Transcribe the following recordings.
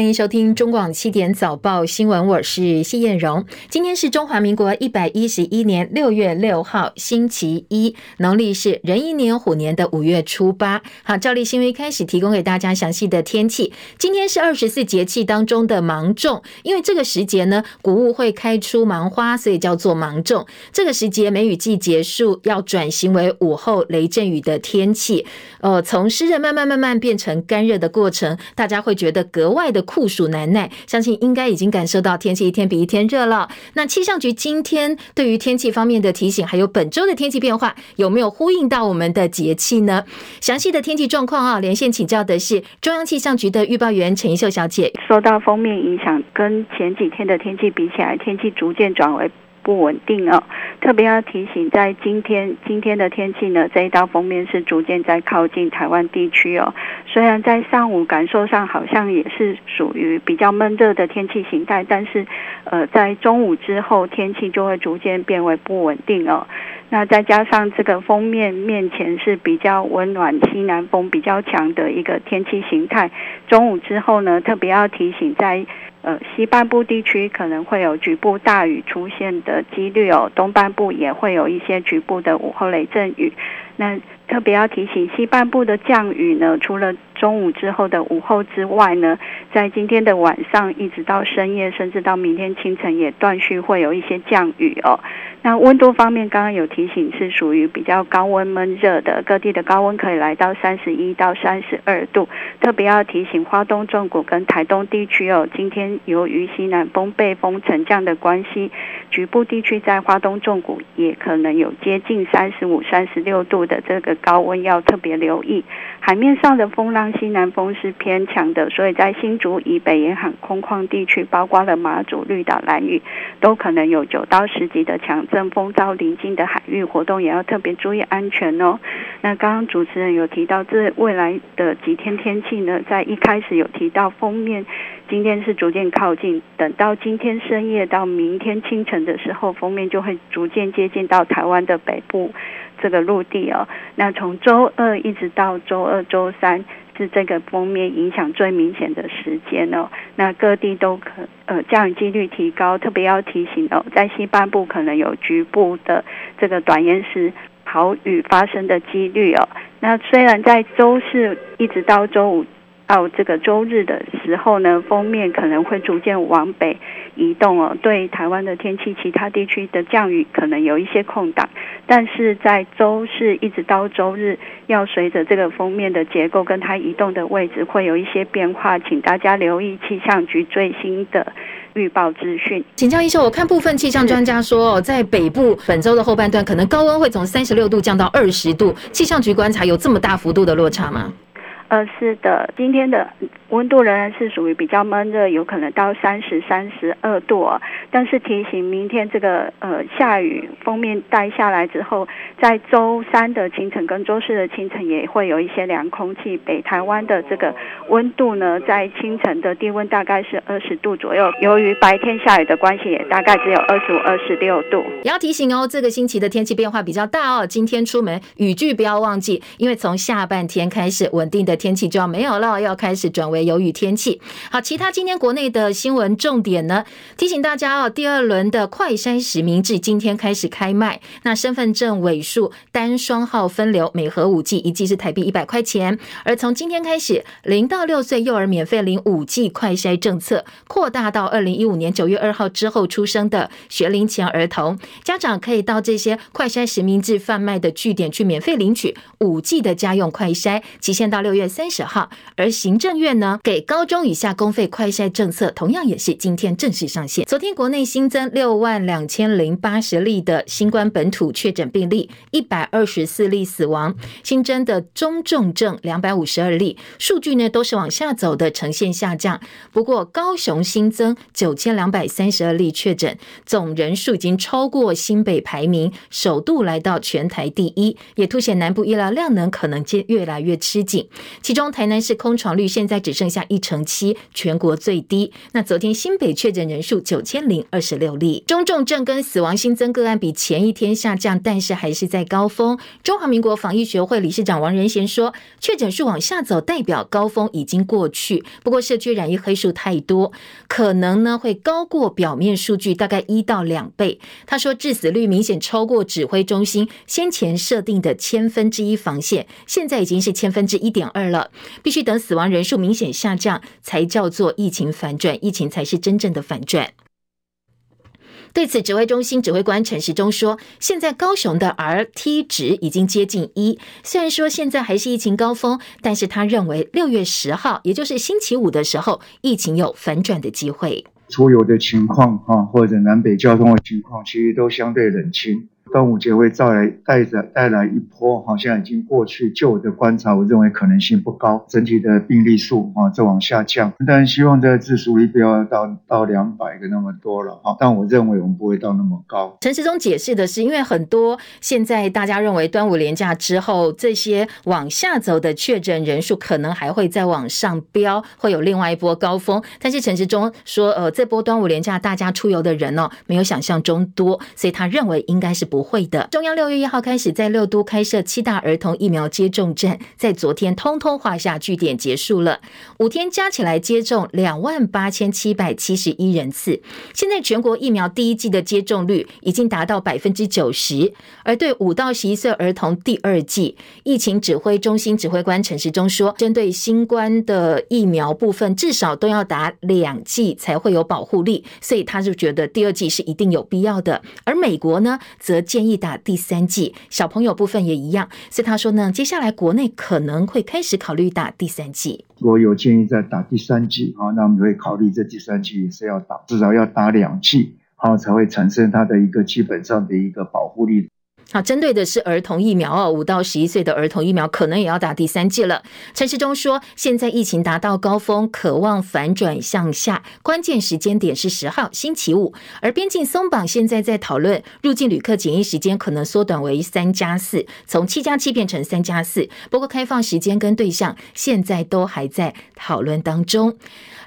欢迎收听中广七点早报新闻，我是谢燕荣。今天是中华民国一百一十一年六月六号，星期一，农历是壬寅年虎年的五月初八。好，照例新闻开始，提供给大家详细的天气。今天是二十四节气当中的芒种，因为这个时节呢，谷物会开出芒花，所以叫做芒种。这个时节梅雨季结束，要转型为午后雷阵雨的天气。呃，从湿热慢慢慢慢变成干热的过程，大家会觉得格外的酷暑难耐。相信应该已经感受到天气一天比一天热了。那气象局今天对于天气方面的提醒，还有本周的天气变化，有没有呼应到我们的节气呢？详细的天气状况啊，连线请教的是中央气象局的预报员陈怡秀小姐。受到锋面影响，跟前几天的天气比起来，天气逐渐转为。不稳定哦，特别要提醒，在今天今天的天气呢，这一道锋面是逐渐在靠近台湾地区哦。虽然在上午感受上好像也是属于比较闷热的天气形态，但是呃，在中午之后，天气就会逐渐变为不稳定哦。那再加上这个锋面面前是比较温暖，西南风比较强的一个天气形态，中午之后呢，特别要提醒在。呃，西半部地区可能会有局部大雨出现的几率哦，东半部也会有一些局部的午后雷阵雨。那特别要提醒，西半部的降雨呢，除了中午之后的午后之外呢，在今天的晚上一直到深夜，甚至到明天清晨，也断续会有一些降雨哦。那温度方面，刚刚有提醒是属于比较高温闷热的，各地的高温可以来到三十一到三十二度。特别要提醒，花东纵谷跟台东地区哦，今天由于西南风背风沉降的关系，局部地区在花东纵谷也可能有接近三十五、三十六度的这个高温，要特别留意。海面上的风浪，西南风是偏强的，所以在新竹以北沿海空旷地区，包括了马祖、绿岛、兰屿，都可能有九到十级的强阵风，遭临近的海域活动也要特别注意安全哦。那刚刚主持人有提到，这未来的几天天气呢，在一开始有提到封面，今天是逐渐靠近，等到今天深夜到明天清晨的时候，封面就会逐渐接近到台湾的北部。这个陆地哦，那从周二一直到周二、周三是这个封面影响最明显的时间哦。那各地都可呃降雨几率提高，特别要提醒哦，在西半部可能有局部的这个短延时豪雨发生的几率哦。那虽然在周四一直到周五。到这个周日的时候呢，锋面可能会逐渐往北移动哦，对台湾的天气，其他地区的降雨可能有一些空档，但是在周四一直到周日，要随着这个锋面的结构跟它移动的位置会有一些变化，请大家留意气象局最新的预报资讯。请教一下，我看部分气象专家说，在北部本周的后半段，可能高温会从三十六度降到二十度，气象局观察有这么大幅度的落差吗？呃，是的，今天的。温度仍然是属于比较闷热，有可能到三十三十二度。但是提醒，明天这个呃下雨锋面带下来之后，在周三的清晨跟周四的清晨也会有一些凉空气。北台湾的这个温度呢，在清晨的低温大概是二十度左右。由于白天下雨的关系，也大概只有二十五、二十六度。也要提醒哦，这个星期的天气变化比较大哦。今天出门雨具不要忘记，因为从下半天开始，稳定的天气就要没有了，要开始转为。有雨天气，好，其他今天国内的新闻重点呢？提醒大家哦，第二轮的快筛实名制今天开始开卖。那身份证尾数单双号分流，每盒五剂，一剂是台币一百块钱。而从今天开始，零到六岁幼儿免费领五剂快筛政策扩大到二零一五年九月二号之后出生的学龄前儿童，家长可以到这些快筛实名制贩卖的据点去免费领取五剂的家用快筛，期限到六月三十号。而行政院呢，给高中以下公费快筛政策，同样也是今天正式上线。昨天国内新增六万两千零八十例的新冠本土确诊病例，一百二十四例死亡，新增的中重症两百五十二例，数据呢都是往下走的，呈现下降。不过高雄新增九千两百三十二例确诊，总人数已经超过新北排名，首度来到全台第一，也凸显南部医疗量能可能接越来越吃紧。其中台南市空床率现在只是剩下一成七，全国最低。那昨天新北确诊人数九千零二十六例，中重症跟死亡新增个案比前一天下降，但是还是在高峰。中华民国防疫学会理事长王仁贤说，确诊数往下走，代表高峰已经过去。不过社区染疫黑数太多，可能呢会高过表面数据大概一到两倍。他说致死率明显超过指挥中心先前设定的千分之一防线，现在已经是千分之一点二了。必须等死亡人数明显下降，才叫做疫情反转，疫情才是真正的反转。对此，指挥中心指挥官陈时中说：“现在高雄的 RT 值已经接近一，虽然说现在还是疫情高峰，但是他认为六月十号，也就是星期五的时候，疫情有反转的机会。出游的情况啊，或者南北交通的情况，其实都相对冷清。”端午节会带来带着带来一波，好像已经过去。就我的观察，我认为可能性不高。整体的病例数啊在往下降，但希望这个致死率不要到到两百个那么多了哈。但我认为我们不会到那么高。陈时中解释的是，因为很多现在大家认为端午连假之后，这些往下走的确诊人数可能还会再往上飙，会有另外一波高峰。但是陈时中说，呃，这波端午连假大家出游的人呢，没有想象中多，所以他认为应该是不。不会的。中央六月一号开始在六都开设七大儿童疫苗接种站，在昨天通通画下句点结束了。五天加起来接种两万八千七百七十一人次。现在全国疫苗第一季的接种率已经达到百分之九十，而对五到十一岁儿童第二季，疫情指挥中心指挥官陈时中说，针对新冠的疫苗部分，至少都要打两剂才会有保护力，所以他就觉得第二剂是一定有必要的。而美国呢，则建议打第三剂，小朋友部分也一样，所以他说呢，接下来国内可能会开始考虑打第三剂。我有建议在打第三剂，啊，那我们会考虑这第三剂也是要打，至少要打两剂，好，才会产生它的一个基本上的一个保护力。好，针对的是儿童疫苗哦，五到十一岁的儿童疫苗可能也要打第三剂了。陈时中说，现在疫情达到高峰，渴望反转向下，关键时间点是十号星期五。而边境松绑，现在在讨论入境旅客检疫时间可能缩短为三加四，从七加七变成三加四。不过开放时间跟对象现在都还在讨论当中。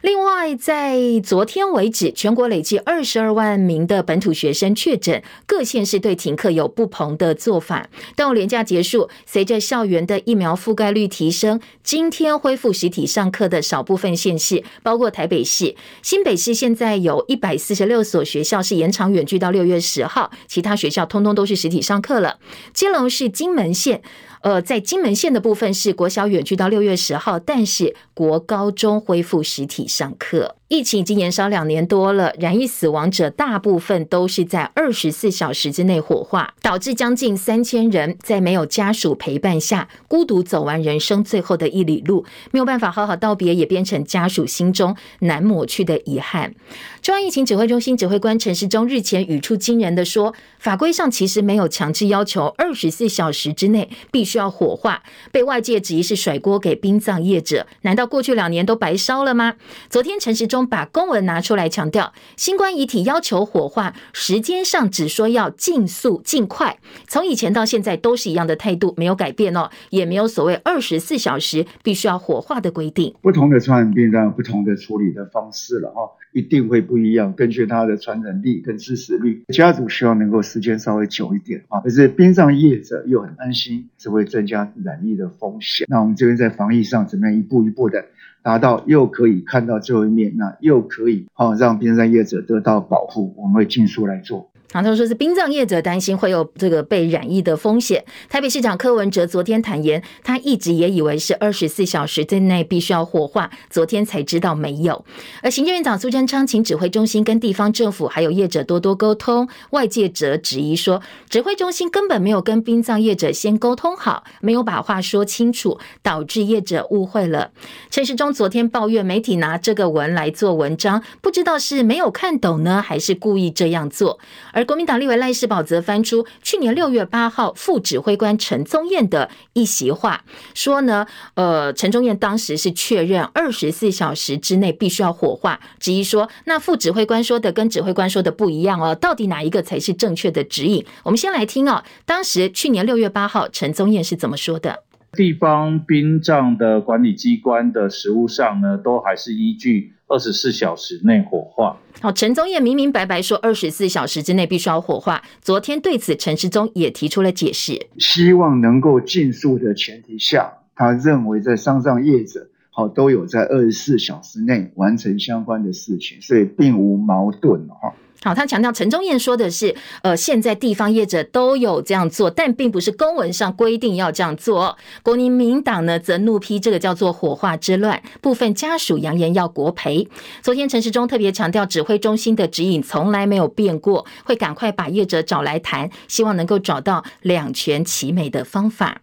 另外，在昨天为止，全国累计二十二万名的本土学生确诊，各县市对停课有不同的做法。端午连假结束，随着校园的疫苗覆盖率提升，今天恢复实体上课的少部分县市，包括台北市、新北市，现在有一百四十六所学校是延长远距到六月十号，其他学校通通都是实体上课了。基隆市金门县。呃，在金门县的部分是国小远距到六月十号，但是国高中恢复实体上课。疫情已经延烧两年多了，染疫死亡者大部分都是在二十四小时之内火化，导致将近三千人在没有家属陪伴下，孤独走完人生最后的一里路，没有办法好好道别，也变成家属心中难抹去的遗憾。中央疫情指挥中心指挥官陈时中日前语出惊人的说，法规上其实没有强制要求二十四小时之内必须要火化，被外界质疑是甩锅给殡葬业者，难道过去两年都白烧了吗？昨天陈时中。把公文拿出来强调，新冠遗体要求火化时间上只说要尽速尽快，从以前到现在都是一样的态度，没有改变哦，也没有所谓二十四小时必须要火化的规定。不同的传染病当然有不同的处理的方式了哈，一定会不一样，根据它的传染力跟致死率，家属希望能够时间稍微久一点啊，可是殡葬业者又很担心只会增加染疫的风险。那我们这边在防疫上怎么样一步一步的？达到又可以看到最后一面，那又可以好让边山业者得到保护，我们会尽速来做。好，他说是殡葬业者担心会有这个被染疫的风险。台北市长柯文哲昨天坦言，他一直也以为是二十四小时之内必须要火化，昨天才知道没有。而行政院长苏贞昌请指挥中心跟地方政府还有业者多多沟通，外界则质疑说，指挥中心根本没有跟殡葬业者先沟通好，没有把话说清楚，导致业者误会了。陈时中昨天抱怨媒体拿这个文来做文章，不知道是没有看懂呢，还是故意这样做。而国民党立委赖士宝则翻出去年六月八号副指挥官陈宗彦的一席话，说呢，呃，陈宗彦当时是确认二十四小时之内必须要火化，质疑说，那副指挥官说的跟指挥官说的不一样哦，到底哪一个才是正确的指引？我们先来听哦，当时去年六月八号陈宗彦是怎么说的？地方殡葬的管理机关的实务上呢，都还是依据二十四小时内火化。好，陈宗彦明明白白说二十四小时之内必须要火化。昨天对此，陈世忠也提出了解释，希望能够尽速的前提下，他认为在丧葬业者好都有在二十四小时内完成相关的事情，所以并无矛盾哈。好，他强调陈忠彦说的是，呃，现在地方业者都有这样做，但并不是公文上规定要这样做。国民党呢则怒批这个叫做火化之乱，部分家属扬言要国赔。昨天陈时中特别强调，指挥中心的指引从来没有变过，会赶快把业者找来谈，希望能够找到两全其美的方法。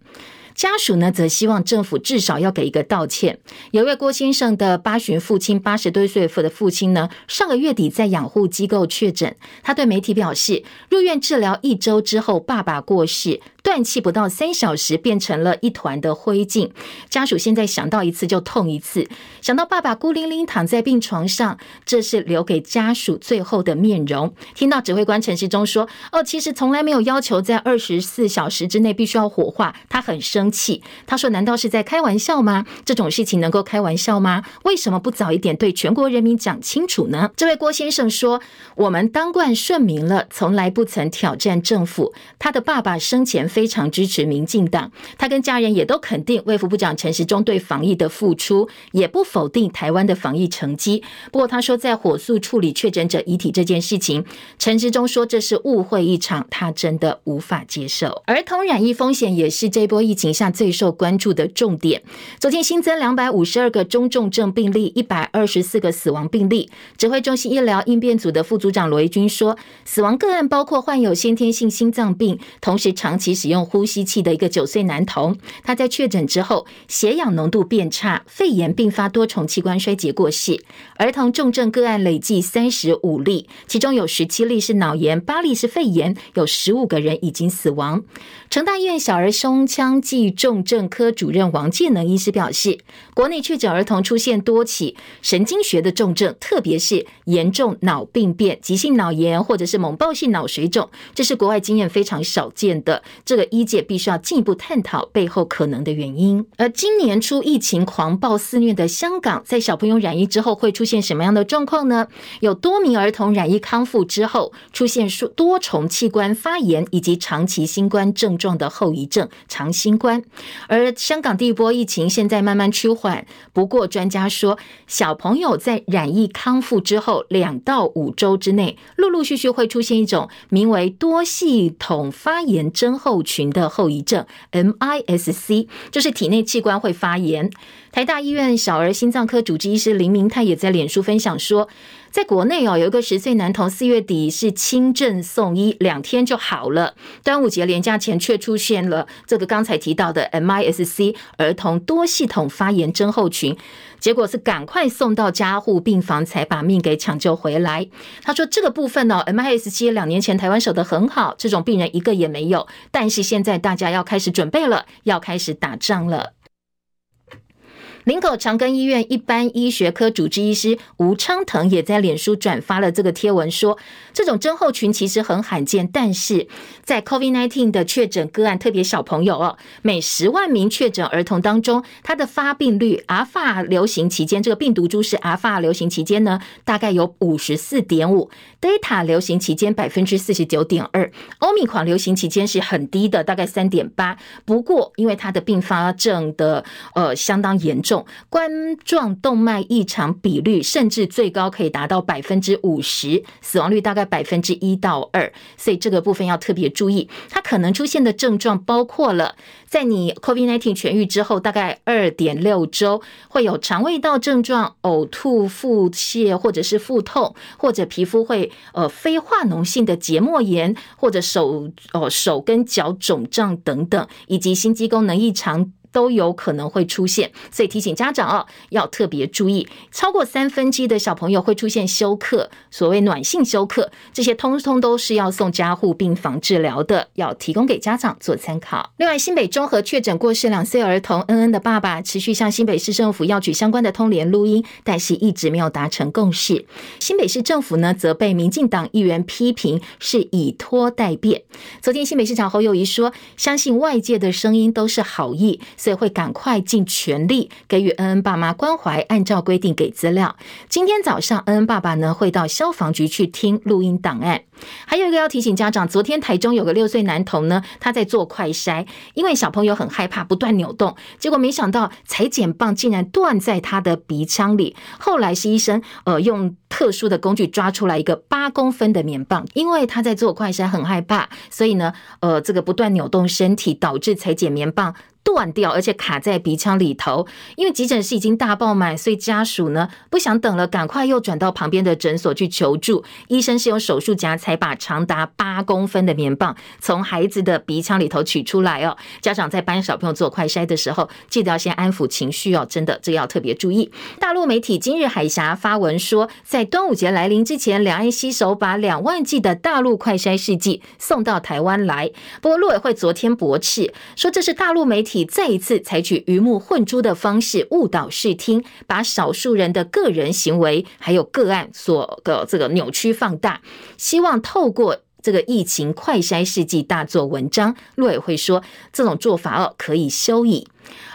家属呢，则希望政府至少要给一个道歉。有位郭先生的八旬父亲，八十多岁的父亲呢，上个月底在养护机构确诊，他对媒体表示，入院治疗一周之后，爸爸过世。断气不到三小时，变成了一团的灰烬。家属现在想到一次就痛一次，想到爸爸孤零零躺在病床上，这是留给家属最后的面容。听到指挥官陈时中说：“哦，其实从来没有要求在二十四小时之内必须要火化。”他很生气，他说：“难道是在开玩笑吗？这种事情能够开玩笑吗？为什么不早一点对全国人民讲清楚呢？”这位郭先生说：“我们当惯顺民了，从来不曾挑战政府。他的爸爸生前。”非常支持民进党，他跟家人也都肯定卫福部长陈时中对防疫的付出，也不否定台湾的防疫成绩。不过他说，在火速处理确诊者遗体这件事情，陈时中说这是误会一场，他真的无法接受。儿童染疫风险也是这波疫情下最受关注的重点。昨天新增两百五十二个中重症病例，一百二十四个死亡病例。指挥中心医疗应变组的副组长罗一军说，死亡个案包括患有先天性心脏病，同时长期。使用呼吸器的一个九岁男童，他在确诊之后血氧浓度变差，肺炎并发多重器官衰竭过世。儿童重症个案累计三十五例，其中有十七例是脑炎，八例是肺炎，有十五个人已经死亡。成大医院小儿胸腔暨重症科主任王建能医师表示，国内确诊儿童出现多起神经学的重症，特别是严重脑病变、急性脑炎或者是猛暴性脑水肿，这是国外经验非常少见的。这个医界必须要进一步探讨背后可能的原因。而今年初疫情狂暴肆虐的香港，在小朋友染疫之后会出现什么样的状况呢？有多名儿童染疫康复之后，出现多重器官发炎以及长期新冠症状的后遗症，长新冠。而香港第一波疫情现在慢慢趋缓，不过专家说，小朋友在染疫康复之后两到五周之内，陆陆续续会出现一种名为多系统发炎症候群的后遗症 MIS-C，就是体内器官会发炎。台大医院小儿心脏科主治医师林明泰也在脸书分享说，在国内哦，有一个十岁男童四月底是轻症送医，两天就好了。端午节连假前却出现了这个刚才提到的 MIS-C 儿童多系统发炎症候群，结果是赶快送到加护病房才把命给抢救回来。他说这个部分呢，MIS-C 两年前台湾守得很好，这种病人一个也没有，但是现在大家要开始准备了，要开始打仗了。林口长庚医院一般医学科主治医师吴昌腾也在脸书转发了这个贴文，说这种症候群其实很罕见，但是在 COVID-19 的确诊个案，特别小朋友哦，每十万名确诊儿童当中，它的发病率，阿法流行期间，这个病毒株是阿法流行期间呢，大概有五十四点五，Delta 流行期间百分之四十九点二欧米狂流行期间是很低的，大概三点八。不过因为它的并发症的呃相当严重。冠状动脉异常比率甚至最高可以达到百分之五十，死亡率大概百分之一到二，所以这个部分要特别注意。它可能出现的症状包括了，在你 COVID-19 痊愈之后，大概二点六周会有肠胃道症状、呕吐、腹泻或者是腹痛，或者皮肤会呃非化脓性的结膜炎，或者手哦手跟脚肿胀等等，以及心肌功能异常。都有可能会出现，所以提醒家长哦，要特别注意。超过三分之一的小朋友会出现休克，所谓暖性休克，这些通通都是要送加护病房治疗的，要提供给家长做参考。另外，新北中和确诊过世两岁儿童恩恩的爸爸持续向新北市政府要取相关的通联录音，但是一直没有达成共识。新北市政府呢，则被民进党议员批评是以拖待变。昨天新北市长侯友宜说，相信外界的声音都是好意。所以会赶快尽全力给予恩恩爸妈关怀，按照规定给资料。今天早上，恩恩爸爸呢会到消防局去听录音档案。还有一个要提醒家长，昨天台中有个六岁男童呢，他在做快筛，因为小朋友很害怕，不断扭动，结果没想到裁剪棒竟然断在他的鼻腔里。后来是医生呃用特殊的工具抓出来一个八公分的棉棒，因为他在做快筛很害怕，所以呢呃这个不断扭动身体，导致裁剪棉棒。断掉，而且卡在鼻腔里头。因为急诊室已经大爆满，所以家属呢不想等了，赶快又转到旁边的诊所去求助。医生是用手术夹才把长达八公分的棉棒从孩子的鼻腔里头取出来哦。家长在帮小朋友做快筛的时候，记得要先安抚情绪哦，真的这要特别注意。大陆媒体今日海峡发文说，在端午节来临之前，两岸携手把两万剂的大陆快筛试剂送到台湾来。不过陆委会昨天驳斥说，这是大陆媒体。体再一次采取鱼目混珠的方式误导视听，把少数人的个人行为还有个案所的这个扭曲放大，希望透过这个疫情快筛试剂大做文章。陆委会说，这种做法哦可以休矣。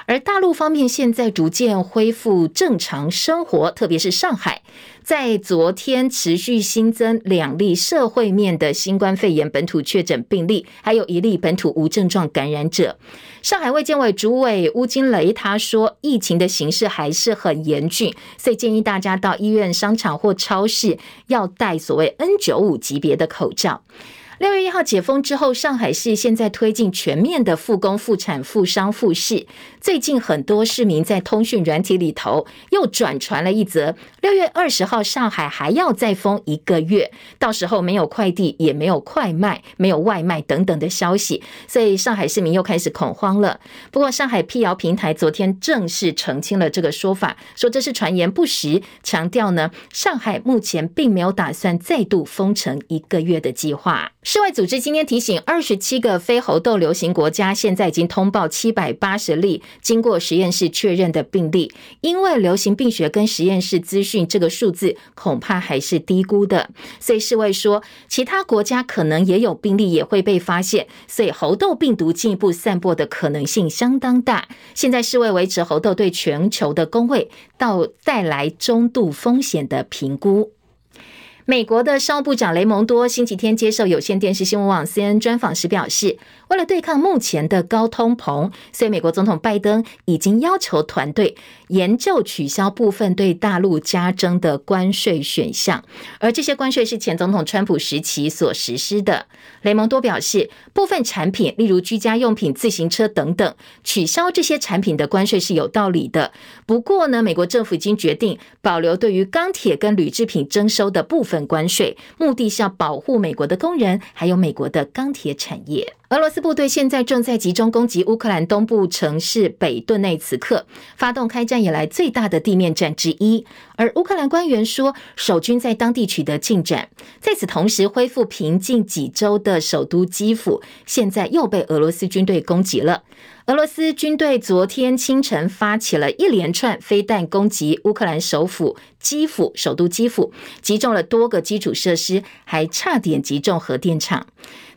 而大陆方面现在逐渐恢复正常生活，特别是上海，在昨天持续新增两例社会面的新冠肺炎本土确诊病例，还有一例本土无症状感染者。上海卫健委主委乌金雷他说，疫情的形势还是很严峻，所以建议大家到医院、商场或超市要戴所谓 N95 级别的口罩。六月一号解封之后，上海市现在推进全面的复工、复产、复商、复市。最近很多市民在通讯软体里头又转传了一则：六月二十号上海还要再封一个月，到时候没有快递，也没有快卖，没有外卖等等的消息，所以上海市民又开始恐慌了。不过，上海辟谣平台昨天正式澄清了这个说法，说这是传言不实，强调呢，上海目前并没有打算再度封城一个月的计划。世卫组织今天提醒，二十七个非猴痘流行国家现在已经通报七百八十例经过实验室确认的病例。因为流行病学跟实验室资讯这个数字恐怕还是低估的，所以世卫说，其他国家可能也有病例也会被发现，所以猴痘病毒进一步散播的可能性相当大。现在世卫维持猴痘对全球的公卫到带来中度风险的评估。美国的商务部长雷蒙多星期天接受有线电视新闻网 CN 专访时表示，为了对抗目前的高通膨，所以美国总统拜登已经要求团队研究取消部分对大陆加征的关税选项，而这些关税是前总统川普时期所实施的。雷蒙多表示，部分产品，例如居家用品、自行车等等，取消这些产品的关税是有道理的。不过呢，美国政府已经决定保留对于钢铁跟铝制品征收的部分。关税目的是要保护美国的工人，还有美国的钢铁产业。俄罗斯部队现在正在集中攻击乌克兰东部城市北顿内茨克，发动开战以来最大的地面战之一。而乌克兰官员说，守军在当地取得进展。在此同时，恢复平静几周的首都基辅，现在又被俄罗斯军队攻击了。俄罗斯军队昨天清晨发起了一连串飞弹攻击乌克兰首府基辅，首都基辅，击中了多个基础设施，还差点击中核电厂。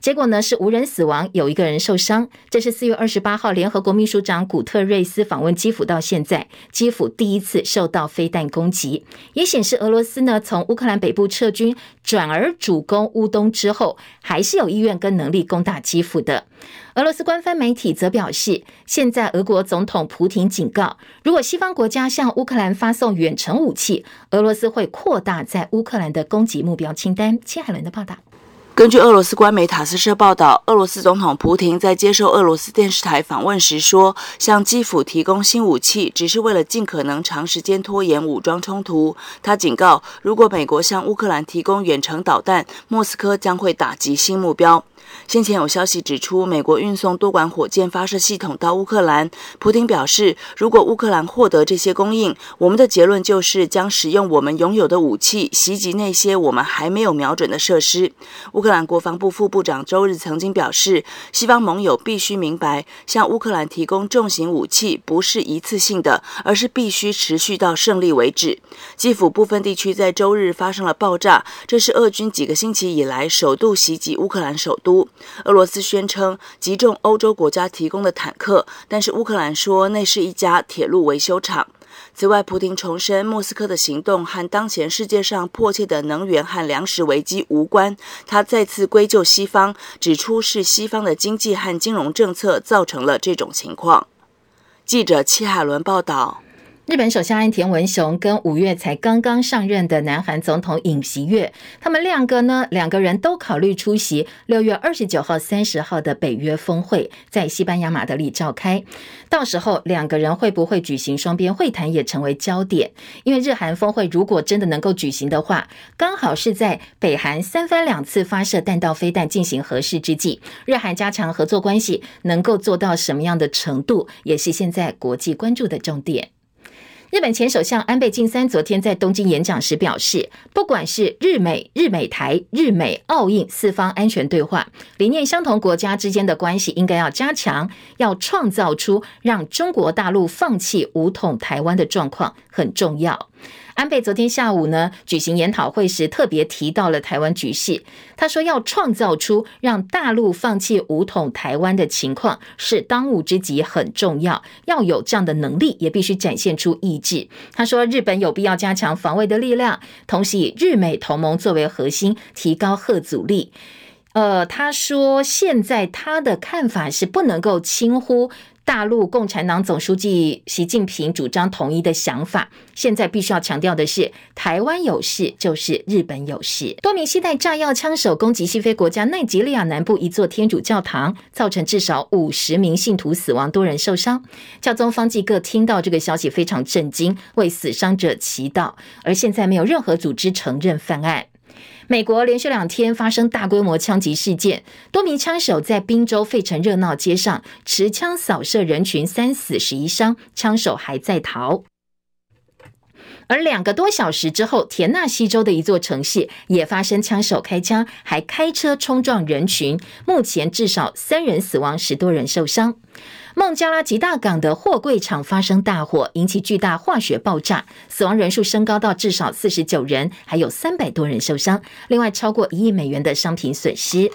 结果呢，是无人死亡，有一个人受伤。这是四月二十八号联合国秘书长古特瑞斯访问基辅到现在，基辅第一次受到飞弹攻击，也显示俄罗斯呢从乌克兰北部撤军，转而主攻乌东之后，还是有意愿跟能力攻打基辅的。俄罗斯官方媒体则表示，现在俄国总统普廷警告，如果西方国家向乌克兰发送远程武器，俄罗斯会扩大在乌克兰的攻击目标清单。切海伦的报道。根据俄罗斯官媒塔斯社报道，俄罗斯总统普廷在接受俄罗斯电视台访问时说，向基辅提供新武器只是为了尽可能长时间拖延武装冲突。他警告，如果美国向乌克兰提供远程导弹，莫斯科将会打击新目标。先前有消息指出，美国运送多管火箭发射系统到乌克兰。普京表示，如果乌克兰获得这些供应，我们的结论就是将使用我们拥有的武器袭击那些我们还没有瞄准的设施。乌克兰国防部副部长周日曾经表示，西方盟友必须明白，向乌克兰提供重型武器不是一次性的，而是必须持续到胜利为止。基辅部分地区在周日发生了爆炸，这是俄军几个星期以来首度袭击乌克兰首都。都。俄罗斯宣称击中欧洲国家提供的坦克，但是乌克兰说那是一家铁路维修厂。此外，普丁重申莫斯科的行动和当前世界上迫切的能源和粮食危机无关。他再次归咎西方，指出是西方的经济和金融政策造成了这种情况。记者戚海伦报道。日本首相岸田文雄跟五月才刚刚上任的南韩总统尹锡悦，他们两个呢，两个人都考虑出席六月二十九号、三十号的北约峰会，在西班牙马德里召开。到时候两个人会不会举行双边会谈，也成为焦点。因为日韩峰会如果真的能够举行的话，刚好是在北韩三番两次发射弹道飞弹进行核试之际，日韩加强合作关系能够做到什么样的程度，也是现在国际关注的重点。日本前首相安倍晋三昨天在东京演讲时表示，不管是日美、日美台、日美澳印四方安全对话，理念相同国家之间的关系应该要加强，要创造出让中国大陆放弃武统台湾的状况很重要。安倍昨天下午呢举行研讨会时，特别提到了台湾局势。他说，要创造出让大陆放弃武统台湾的情况是当务之急，很重要。要有这样的能力，也必须展现出意志。他说，日本有必要加强防卫的力量，同时以日美同盟作为核心，提高核阻力。呃，他说，现在他的看法是不能够轻忽。大陆共产党总书记习近平主张统一的想法，现在必须要强调的是，台湾有事就是日本有事。多名携带炸药枪手攻击西非国家奈及利亚南部一座天主教堂，造成至少五十名信徒死亡，多人受伤。教宗方济各听到这个消息非常震惊，为死伤者祈祷。而现在没有任何组织承认犯案。美国连续两天发生大规模枪击事件，多名枪手在宾州费城热闹街上持枪扫射人群，三死十一伤，枪手还在逃。而两个多小时之后，田纳西州的一座城市也发生枪手开枪，还开车冲撞人群，目前至少三人死亡，十多人受伤。孟加拉吉大港的货柜厂发生大火，引起巨大化学爆炸，死亡人数升高到至少四十九人，还有三百多人受伤。另外，超过一亿美元的商品损失。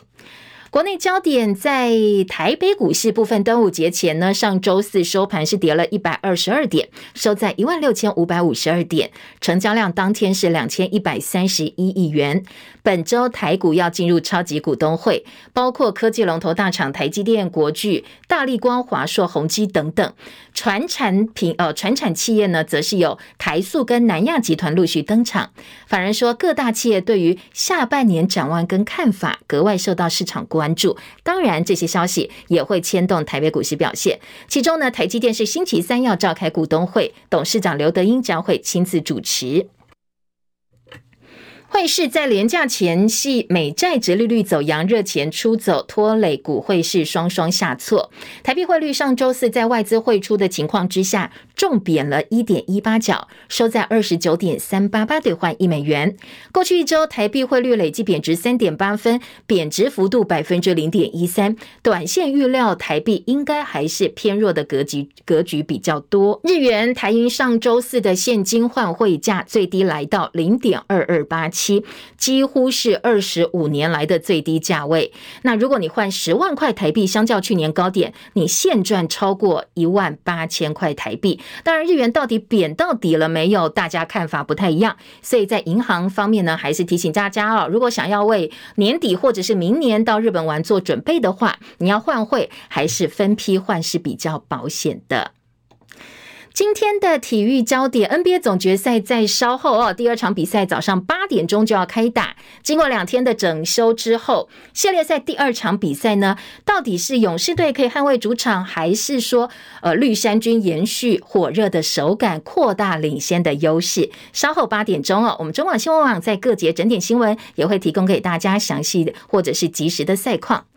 国内焦点在台北股市部分，端午节前呢，上周四收盘是跌了一百二十二点，收在一万六千五百五十二点，成交量当天是两千一百三十一亿元。本周台股要进入超级股东会，包括科技龙头大厂台积电、国巨、大力光、华硕、宏基等等。传产品呃，传产企业呢，则是有台塑跟南亚集团陆续登场。法人说，各大企业对于下半年展望跟看法格外受到市场关注。当然，这些消息也会牵动台北股市表现。其中呢，台积电是星期三要召开股东会，董事长刘德英将会亲自主持。汇市在连假前夕，美债殖利率走扬，热钱出走，拖累股汇市双双下挫。台币汇率上周四在外资汇出的情况之下，重贬了一点一八角，收在二十九点三八八兑换一美元。过去一周，台币汇率累计贬值三点八分，贬值幅度百分之零点一三。短线预料台币应该还是偏弱的格局，格局比较多。日元、台银上周四的现金换汇价最低来到零点二二八七。期几乎是二十五年来的最低价位。那如果你换十万块台币，相较去年高点，你现赚超过一万八千块台币。当然，日元到底贬到底了没有？大家看法不太一样。所以在银行方面呢，还是提醒大家哦，如果想要为年底或者是明年到日本玩做准备的话，你要换汇还是分批换是比较保险的。今天的体育焦点，NBA 总决赛在稍后哦，第二场比赛早上八点钟就要开打。经过两天的整休之后，系列赛第二场比赛呢，到底是勇士队可以捍卫主场，还是说呃绿衫军延续火热的手感，扩大领先的优势？稍后八点钟哦，我们中网新闻网在各节整点新闻也会提供给大家详细的或者是即时的赛况。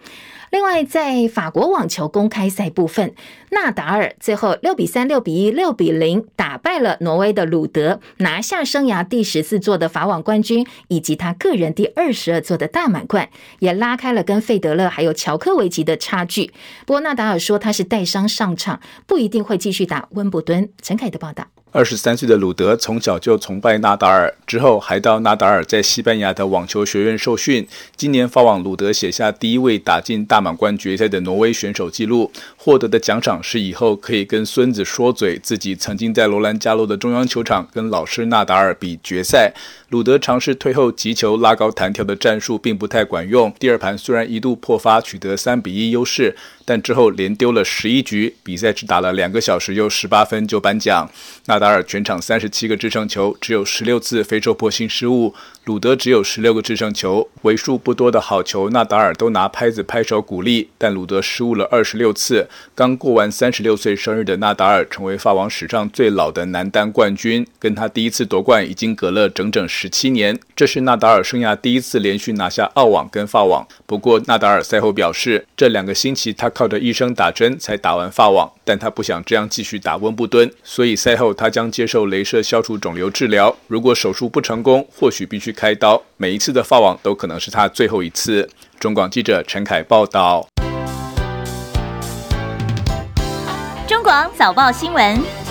另外，在法国网球公开赛部分，纳达尔最后六比三、六比一、六比零打败了挪威的鲁德，拿下生涯第十四座的法网冠军，以及他个人第二十二座的大满贯，也拉开了跟费德勒还有乔科维奇的差距。不过，纳达尔说他是带伤上场，不一定会继续打温布敦。陈凯的报道。二十三岁的鲁德从小就崇拜纳达尔，之后还到纳达尔在西班牙的网球学院受训。今年法网，鲁德写下第一位打进大满贯决赛的挪威选手纪录，获得的奖赏是以后可以跟孙子说嘴，自己曾经在罗兰加洛的中央球场跟老师纳达尔比决赛。鲁德尝试退后击球拉高弹跳的战术，并不太管用。第二盘虽然一度破发，取得三比一优势。但之后连丢了十一局，比赛只打了两个小时又十八分就颁奖。纳达尔全场三十七个制胜球，只有十六次非受迫性失误；鲁德只有十六个制胜球，为数不多的好球，纳达尔都拿拍子拍手鼓励。但鲁德失误了二十六次。刚过完三十六岁生日的纳达尔，成为法网史上最老的男单冠军，跟他第一次夺冠已经隔了整整十七年。这是纳达尔生涯第一次连续拿下澳网跟法网。不过纳达尔赛后表示，这两个星期他。靠着医生打针才打完发网，但他不想这样继续打温布敦，所以赛后他将接受镭射消除肿瘤治疗。如果手术不成功，或许必须开刀。每一次的发网都可能是他最后一次。中广记者陈凯报道。中广早报新闻。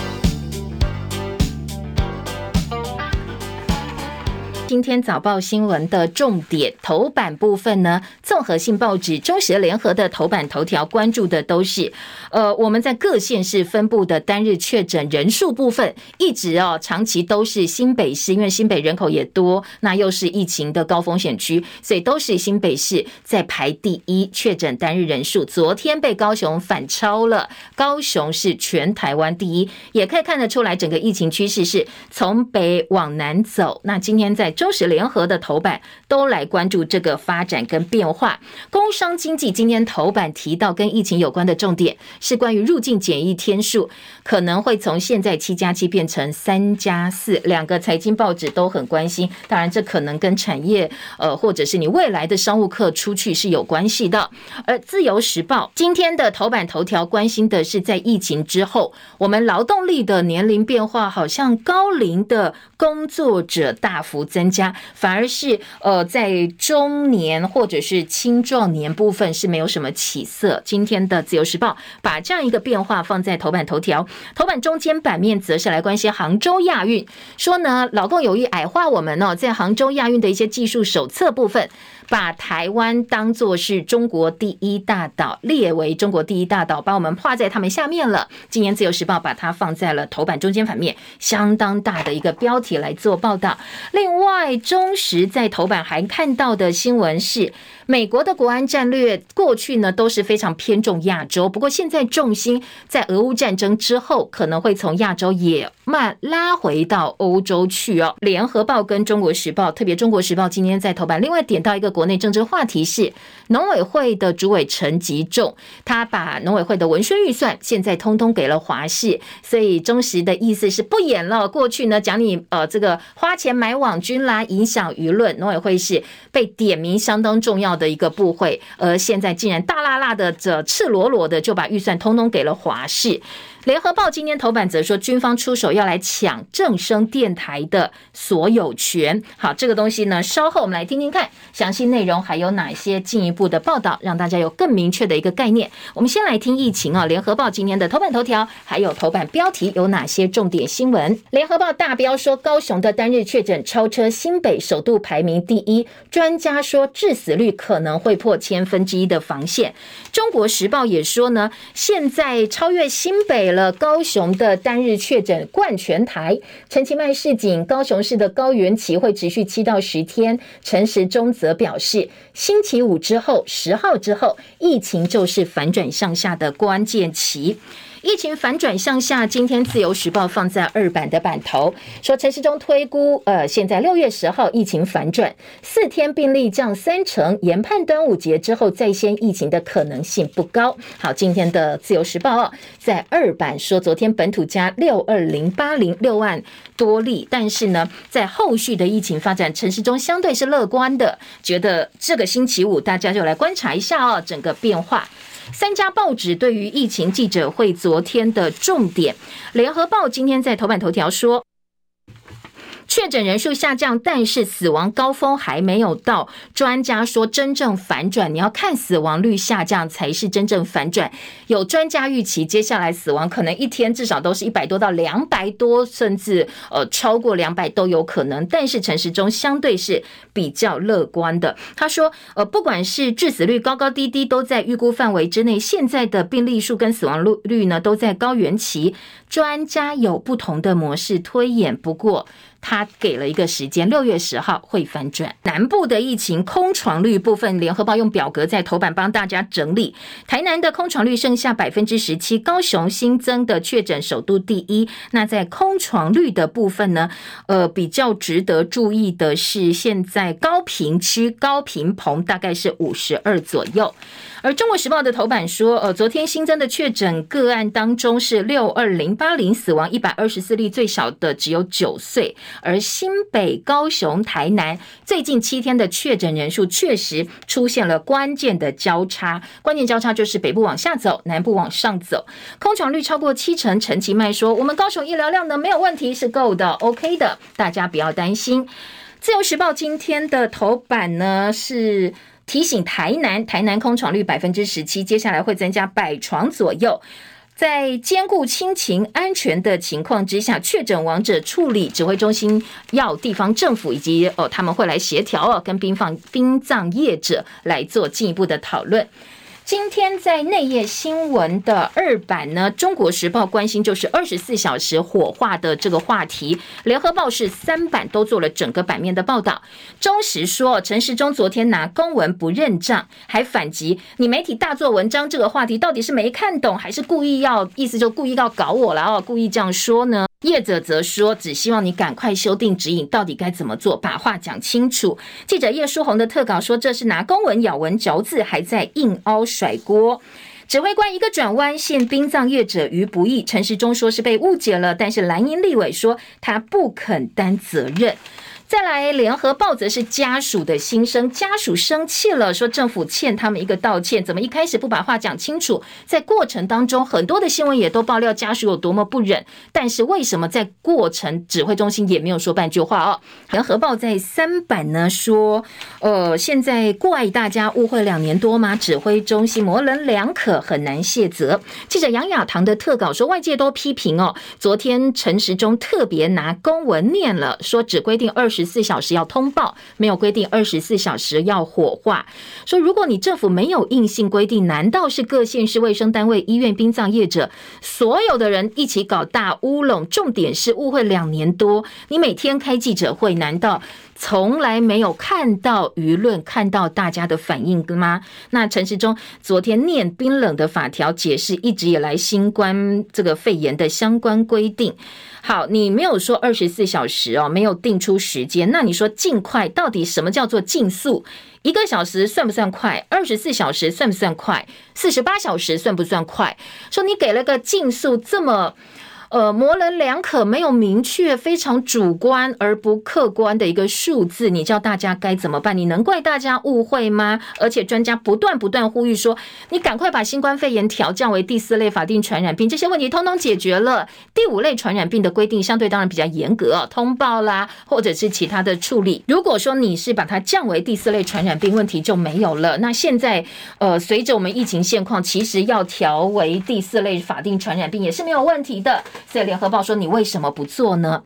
今天早报新闻的重点头版部分呢，综合性报纸《中时联合》的头版头条关注的都是，呃，我们在各县市分布的单日确诊人数部分，一直哦长期都是新北市，因为新北人口也多，那又是疫情的高风险区，所以都是新北市在排第一确诊单日人数。昨天被高雄反超了，高雄是全台湾第一，也可以看得出来整个疫情趋势是从北往南走。那今天在中时联合的头版都来关注这个发展跟变化。工商经济今天头版提到跟疫情有关的重点是关于入境检疫天数可能会从现在七加七变成三加四，两个财经报纸都很关心。当然，这可能跟产业呃或者是你未来的商务客出去是有关系的。而自由时报今天的头版头条关心的是在疫情之后，我们劳动力的年龄变化，好像高龄的工作者大幅增。增加，反而是呃，在中年或者是青壮年部分是没有什么起色。今天的自由时报把这样一个变化放在头版头条，头版中间版面则是来关心杭州亚运，说呢，老共有意矮化我们哦，在杭州亚运的一些技术手册部分。把台湾当作是中国第一大岛，列为中国第一大岛，把我们画在他们下面了。今年自由时报把它放在了头版中间反面，相当大的一个标题来做报道。另外，中时在头版还看到的新闻是。美国的国安战略过去呢都是非常偏重亚洲，不过现在重心在俄乌战争之后，可能会从亚洲也慢拉回到欧洲去哦。联合报跟中国时报，特别中国时报今天在头版，另外点到一个国内政治话题是农委会的主委陈吉仲，他把农委会的文宣预算现在通通给了华视，所以中时的意思是不演了。过去呢讲你呃这个花钱买网军啦，影响舆论，农委会是被点名相当重要的一个部会，而现在竟然大剌剌的、这赤裸裸的就把预算通通给了华视。联合报今天头版则说，军方出手要来抢正声电台的所有权。好，这个东西呢，稍后我们来听听看详细内容还有哪些进一步的报道，让大家有更明确的一个概念。我们先来听疫情啊，联合报今天的头版头条还有头版标题有哪些重点新闻？联合报大标说，高雄的单日确诊超车新北，首度排名第一。专家说，致死率可能会破千分之一的防线。中国时报也说呢，现在超越新北了。高雄的单日确诊冠全台，陈其迈市警，高雄市的高原期会持续七到十天。陈时中则表示，星期五之后，十号之后，疫情就是反转向下的关键期。疫情反转向下，今天自由时报放在二版的版头，说陈时中推估，呃，现在六月十号疫情反转，四天病例降三成，研判端午节之后再掀疫情的可能性不高。好，今天的自由时报哦，在二版说，昨天本土加六二零八零六万多例，但是呢，在后续的疫情发展，陈时中相对是乐观的，觉得这个星期五大家就来观察一下哦，整个变化。三家报纸对于疫情记者会昨天的重点，联合报今天在头版头条说。确诊人数下降，但是死亡高峰还没有到。专家说，真正反转，你要看死亡率下降才是真正反转。有专家预期，接下来死亡可能一天至少都是一百多到两百多，甚至呃超过两百都有可能。但是陈时中相对是比较乐观的，他说，呃，不管是致死率高高低低，都在预估范围之内。现在的病例数跟死亡率率呢，都在高原期。专家有不同的模式推演，不过。他给了一个时间，六月十号会反转。南部的疫情空床率部分，联合报用表格在头版帮大家整理。台南的空床率剩下百分之十七，高雄新增的确诊首度第一。那在空床率的部分呢？呃，比较值得注意的是，现在高屏区高屏棚大概是五十二左右。而中国时报的头版说，呃，昨天新增的确诊个案当中是六二零八零，死亡一百二十四例，最小的只有九岁。而新北、高雄、台南最近七天的确诊人数确实出现了关键的交叉，关键交叉就是北部往下走，南部往上走，空床率超过七成。陈其迈说，我们高雄医疗量呢没有问题，是够的，OK 的，大家不要担心。自由时报今天的头版呢是。提醒台南，台南空床率百分之十七，接下来会增加百床左右，在兼顾亲情安全的情况之下，确诊亡者处理指挥中心要地方政府以及哦他们会来协调哦，跟殡葬殡葬业者来做进一步的讨论。今天在内页新闻的二版呢，《中国时报》关心就是二十四小时火化的这个话题，《联合报》是三版都做了整个版面的报道。中时说，陈时中昨天拿公文不认账，还反击你媒体大做文章，这个话题到底是没看懂，还是故意要意思就故意要搞我了哦，故意这样说呢？业者则说，只希望你赶快修订指引，到底该怎么做，把话讲清楚。记者叶书红的特稿说，这是拿公文咬文嚼字，还在硬凹甩锅。指挥官一个转弯，陷殡葬业者于不义。陈时中说是被误解了，但是蓝营立委说他不肯担责任。再来，联合报则是家属的心声，家属生气了，说政府欠他们一个道歉，怎么一开始不把话讲清楚？在过程当中，很多的新闻也都爆料家属有多么不忍，但是为什么在过程指挥中心也没有说半句话哦？联合报在三版呢说，呃，现在怪大家误会两年多吗？指挥中心模棱两可，很难卸责。记者杨雅棠的特稿说，外界都批评哦，昨天陈时中特别拿公文念了，说只规定二十。四小时要通报，没有规定二十四小时要火化。说如果你政府没有硬性规定，难道是各县市卫生单位、医院、殡葬业者所有的人一起搞大乌龙？重点是误会两年多，你每天开记者会，难道从来没有看到舆论、看到大家的反应吗？那陈时中昨天念冰冷的法条，解释一直以来新冠这个肺炎的相关规定。好，你没有说二十四小时哦，没有定出时间。那你说尽快，到底什么叫做竞速？一个小时算不算快？二十四小时算不算快？四十八小时算不算快？说你给了个竞速这么。呃，模棱两可，没有明确，非常主观而不客观的一个数字，你叫大家该怎么办？你能怪大家误会吗？而且专家不断不断呼吁说，你赶快把新冠肺炎调降为第四类法定传染病，这些问题通通解决了。第五类传染病的规定相对当然比较严格，通报啦，或者是其他的处理。如果说你是把它降为第四类传染病，问题就没有了。那现在，呃，随着我们疫情现况，其实要调为第四类法定传染病也是没有问题的。所以联合报说：“你为什么不做呢？”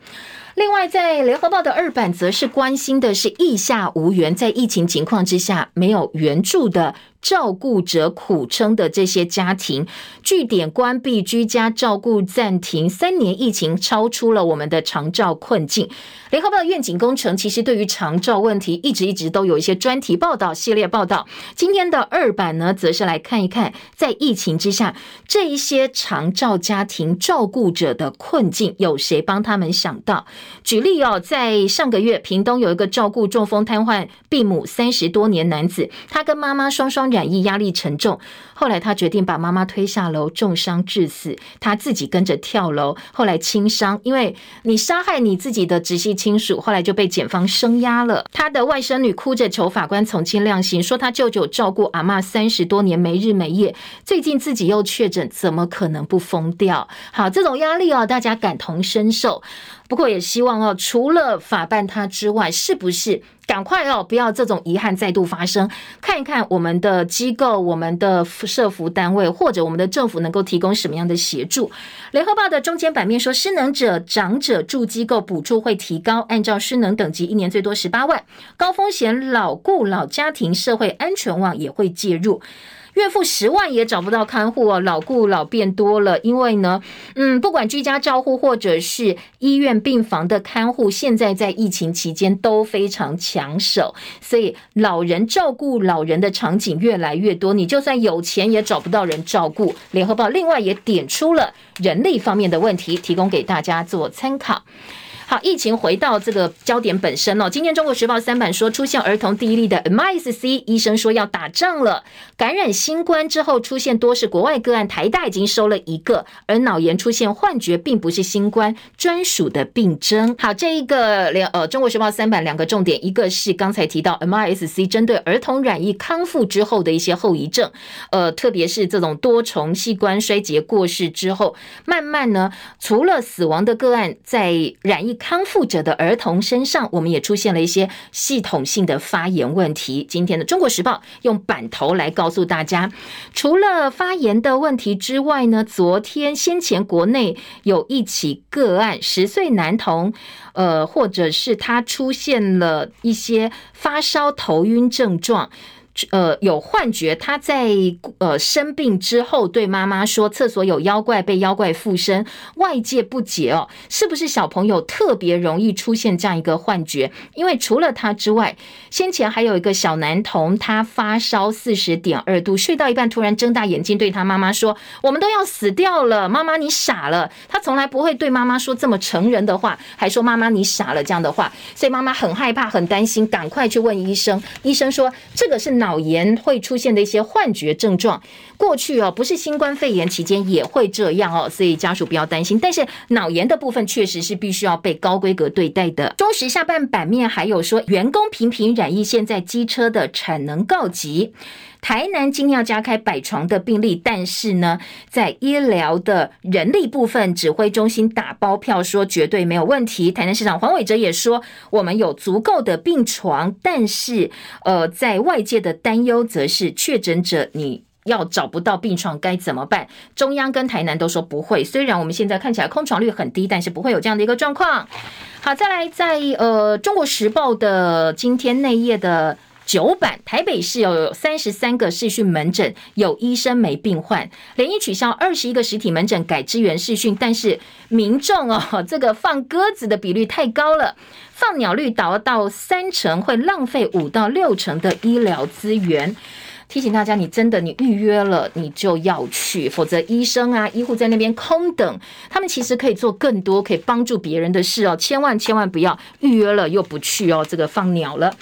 另外，在联合报的二版，则是关心的是意下无援，在疫情情况之下没有援助的。照顾者苦撑的这些家庭，据点关闭，居家照顾暂停，三年疫情超出了我们的长照困境。联合报的愿景工程其实对于长照问题一直一直都有一些专题报道、系列报道。今天的二版呢，则是来看一看在疫情之下这一些长照家庭照顾者的困境，有谁帮他们想到？举例哦，在上个月，屏东有一个照顾中风瘫痪病母三十多年男子，他跟妈妈双双。染疫压力沉重，后来他决定把妈妈推下楼，重伤致死，他自己跟着跳楼，后来轻伤。因为你杀害你自己的直系亲属，后来就被检方声押了。他的外甥女哭着求法官从轻量刑，说他舅舅照顾阿嬷三十多年没日没夜，最近自己又确诊，怎么可能不疯掉？好，这种压力哦，大家感同身受。不过也希望哦，除了法办他之外，是不是赶快哦，不要这种遗憾再度发生？看一看我们的机构、我们的社福单位或者我们的政府能够提供什么样的协助？联合报的中间版面说，失能者长者住机构补助会提高，按照失能等级，一年最多十八万。高风险老顾老家庭社会安全网也会介入。月付十万也找不到看护哦，老顾老变多了，因为呢，嗯，不管居家照护或者是医院病房的看护，现在在疫情期间都非常抢手，所以老人照顾老人的场景越来越多，你就算有钱也找不到人照顾。联合报另外也点出了人力方面的问题，提供给大家做参考。好，疫情回到这个焦点本身哦。今天《中国时报》三版说，出现儿童第一例的 MIS-C，医生说要打仗了。感染新冠之后出现多是国外个案，台大已经收了一个。而脑炎出现幻觉，并不是新冠专属的病症。好，这一个两呃，《中国时报》三版两个重点，一个是刚才提到 MIS-C 针对儿童染疫康复之后的一些后遗症，呃，特别是这种多重器官衰竭过世之后，慢慢呢，除了死亡的个案，在染疫。康复者的儿童身上，我们也出现了一些系统性的发炎问题。今天的《中国时报》用版头来告诉大家，除了发炎的问题之外呢，昨天先前国内有一起个案，十岁男童，呃，或者是他出现了一些发烧、头晕症状。呃，有幻觉，他在呃生病之后对妈妈说厕所有妖怪，被妖怪附身，外界不解哦，是不是小朋友特别容易出现这样一个幻觉？因为除了他之外，先前还有一个小男童，他发烧四十点二度，睡到一半突然睁大眼睛对他妈妈说：“我们都要死掉了，妈妈你傻了。”他从来不会对妈妈说这么成人的话，还说妈妈你傻了这样的话，所以妈妈很害怕、很担心，赶快去问医生。医生说这个是脑。脑炎会出现的一些幻觉症状，过去哦，不是新冠肺炎期间也会这样哦，所以家属不要担心。但是脑炎的部分确实是必须要被高规格对待的。中时下半版面还有说，员工频频染疫，现在机车的产能告急。台南今天要加开百床的病例，但是呢，在医疗的人力部分，指挥中心打包票说绝对没有问题。台南市长黄伟哲也说，我们有足够的病床，但是呃，在外界的担忧则是确诊者你要找不到病床该怎么办？中央跟台南都说不会，虽然我们现在看起来空床率很低，但是不会有这样的一个状况。好，再来在呃《中国时报》的今天内页的。九版台北市有三十三个视讯门诊，有医生没病患，连夜取消二十一个实体门诊，改支援视讯。但是民众哦，这个放鸽子的比率太高了，放鸟率达到三成，会浪费五到六成的医疗资源。提醒大家，你真的你预约了，你就要去，否则医生啊、医护在那边空等，他们其实可以做更多可以帮助别人的事哦，千万千万不要预约了又不去哦，这个放鸟了。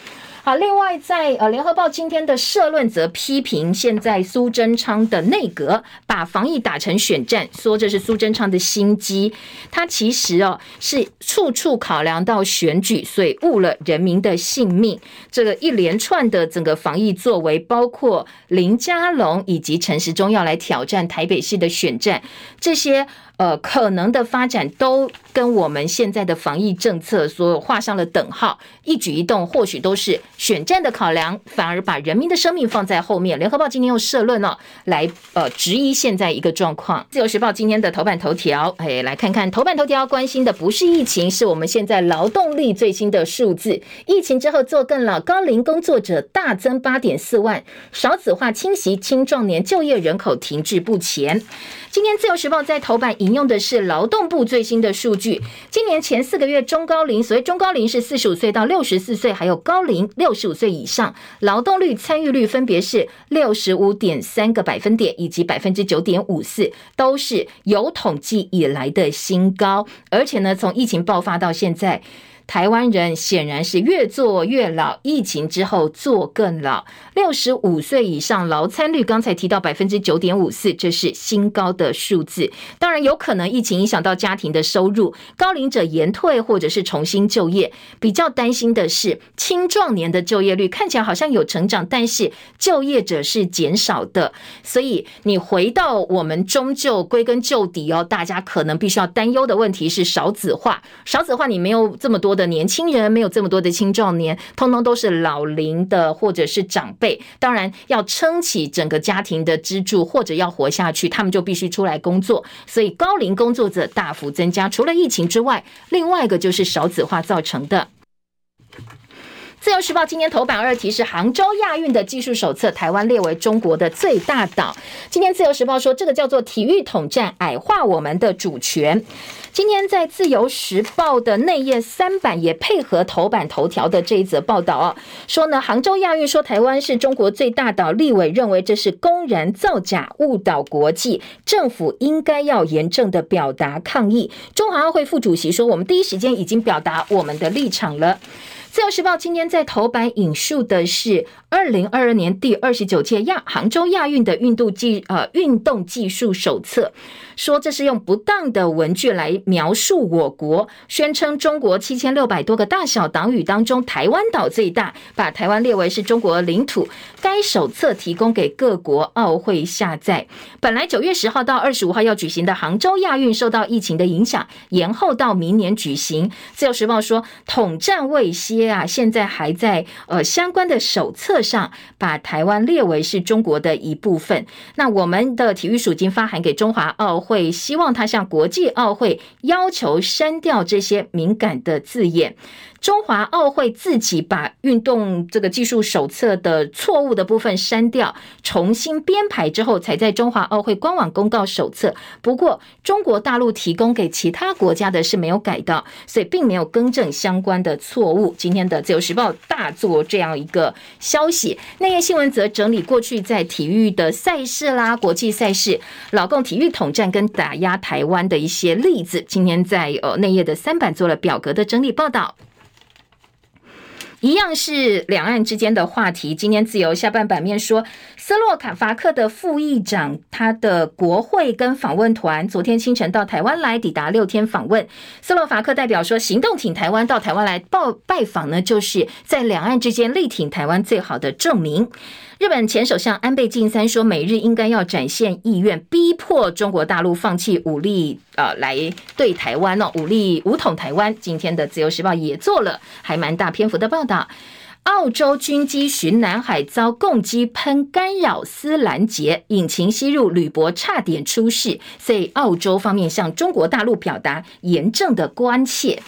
好，另外在呃，《联合报》今天的社论则批评，现在苏贞昌的内阁把防疫打成选战，说这是苏贞昌的心机。他其实哦是处处考量到选举，所以误了人民的性命。这个一连串的整个防疫作为，包括林佳龙以及陈时中要来挑战台北市的选战，这些。呃，可能的发展都跟我们现在的防疫政策所画上了等号，一举一动或许都是选战的考量，反而把人民的生命放在后面。联合报今天用社论哦，来呃质疑现在一个状况。自由时报今天的头版头条，哎，来看看头版头条关心的不是疫情，是我们现在劳动力最新的数字。疫情之后做更老，高龄工作者大增八点四万，少子化侵袭青壮年就业人口停滞不前。今天自由时报在头版引用的是劳动部最新的数据，今年前四个月中高龄，所谓中高龄是四十五岁到六十四岁，还有高龄六十五岁以上，劳动率参与率分别是六十五点三个百分点以及百分之九点五四，都是有统计以来的新高，而且呢，从疫情爆发到现在。台湾人显然是越做越老，疫情之后做更老。六十五岁以上劳参率刚才提到百分之九点五四，这是新高的数字。当然有可能疫情影响到家庭的收入，高龄者延退或者是重新就业。比较担心的是青壮年的就业率看起来好像有成长，但是就业者是减少的。所以你回到我们终究归根究底哦，大家可能必须要担忧的问题是少子化。少子化，你没有这么多的年轻人，没有这么多的青壮年，通通都是老龄的或者是长辈。当然要撑起整个家庭的支柱，或者要活下去，他们就必须出来工作。所以高龄工作者大幅增加。除了疫情之外，另外一个就是少子化造成的。自由时报今天头版二题是杭州亚运的技术手册，台湾列为中国的最大岛。今天自由时报说，这个叫做体育统战，矮化我们的主权。今天在自由时报的内页三版也配合头版头条的这一则报道啊，说呢，杭州亚运说台湾是中国最大岛，立委认为这是公然造假，误导国际，政府应该要严正的表达抗议。中华奥会副主席说，我们第一时间已经表达我们的立场了。自由时报今天在头版引述的是二零二二年第二十九届亚杭州亚运的运动技呃运动技术手册，说这是用不当的文句来描述我国，宣称中国七千六百多个大小岛屿当中，台湾岛最大，把台湾列为是中国领土。该手册提供给各国奥会下载。本来九月十号到二十五号要举行的杭州亚运，受到疫情的影响，延后到明年举行。自由时报说，统战未歇。啊，现在还在呃相关的手册上把台湾列为是中国的一部分。那我们的体育署已经发函给中华奥会，希望他向国际奥会要求删掉这些敏感的字眼。中华奥会自己把运动这个技术手册的错误的部分删掉，重新编排之后，才在中华奥会官网公告手册。不过，中国大陆提供给其他国家的是没有改到，所以并没有更正相关的错误。今的自由时报大做这样一个消息，内页新闻则整理过去在体育的赛事啦、国际赛事、老共体育统战跟打压台湾的一些例子。今天在呃内页的三版做了表格的整理报道。一样是两岸之间的话题。今天自由下半版面说，斯洛卡伐克的副议长，他的国会跟访问团昨天清晨到台湾来，抵达六天访问。斯洛伐克代表说，行动挺台湾到台湾来报拜访呢，就是在两岸之间力挺台湾最好的证明。日本前首相安倍晋三说，美日应该要展现意愿，逼迫中国大陆放弃武力，呃，来对台湾哦，武力武统台湾。今天的自由时报也做了还蛮大篇幅的报道。澳洲军机巡南海遭共机喷干扰丝拦截，引擎吸入铝箔，差点出事。所以澳洲方面向中国大陆表达严正的关切。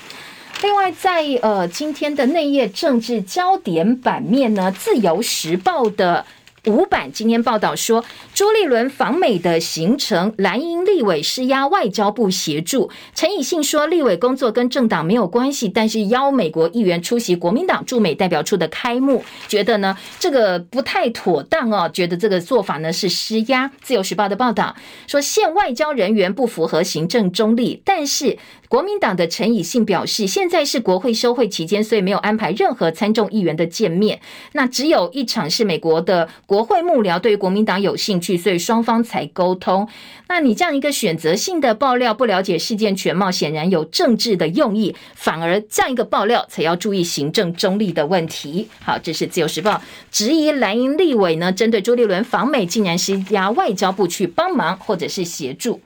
另外在，在呃今天的内页政治焦点版面呢，《自由时报》的。五版今天报道说，朱立伦访美的行程，蓝营立委施压外交部协助。陈以信说，立委工作跟政党没有关系，但是邀美国议员出席国民党驻美代表处的开幕，觉得呢这个不太妥当哦，觉得这个做法呢是施压。自由时报的报道说，现外交人员不符合行政中立，但是。国民党的陈以信表示，现在是国会休会期间，所以没有安排任何参众议员的见面。那只有一场是美国的国会幕僚对于国民党有兴趣，所以双方才沟通。那你这样一个选择性的爆料，不了解事件全貌，显然有政治的用意。反而这样一个爆料，才要注意行政中立的问题。好，这是自由时报质疑蓝营立委呢，针对朱立伦访美，竟然施压外交部去帮忙或者是协助。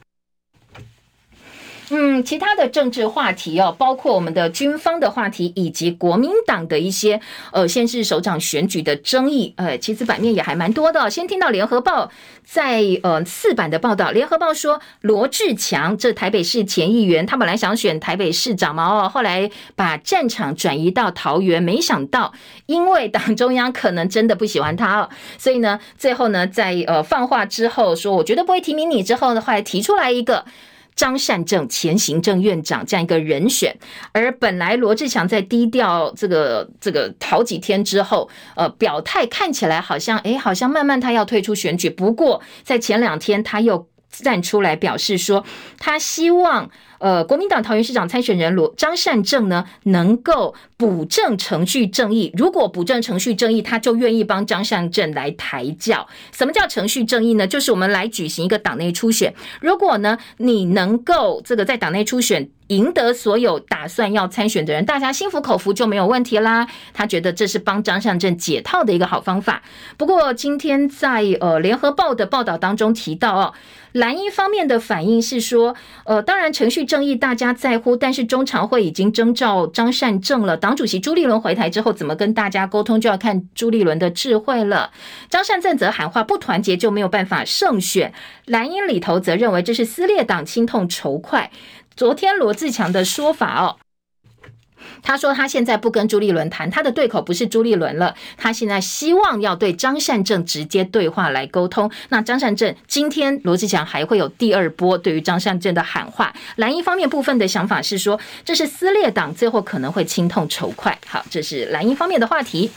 嗯，其他的政治话题哦，包括我们的军方的话题，以及国民党的一些呃先是首长选举的争议，呃，其实版面也还蛮多的。先听到联合报在呃四版的报道，联合报说罗志强这台北市前议员，他本来想选台北市长嘛，哦，后来把战场转移到桃园，没想到因为党中央可能真的不喜欢他哦，所以呢，最后呢，在呃放话之后说，我绝对不会提名你，之后的话提出来一个。张善政前行政院长这样一个人选，而本来罗志祥在低调这个这个好几天之后，呃，表态看起来好像，哎，好像慢慢他要退出选举。不过在前两天他又站出来表示说，他希望。呃，国民党桃园市长参选人罗张善政呢，能够补正程序正义。如果补正程序正义，他就愿意帮张善政来抬轿。什么叫程序正义呢？就是我们来举行一个党内初选，如果呢，你能够这个在党内初选。赢得所有打算要参选的人，大家心服口服就没有问题啦。他觉得这是帮张善政解套的一个好方法。不过今天在呃联合报的报道当中提到哦，蓝营方面的反应是说，呃，当然程序正义大家在乎，但是中常会已经征召张善政了。党主席朱立伦回台之后，怎么跟大家沟通，就要看朱立伦的智慧了。张善政则喊话，不团结就没有办法胜选。蓝营里头则认为这是撕裂党，亲痛仇快。昨天罗自强的说法哦，他说他现在不跟朱立伦谈，他的对口不是朱立伦了，他现在希望要对张善政直接对话来沟通。那张善政今天罗志祥还会有第二波对于张善政的喊话。蓝营方面部分的想法是说，这是撕裂党，最后可能会亲痛仇快。好，这是蓝营方面的话题。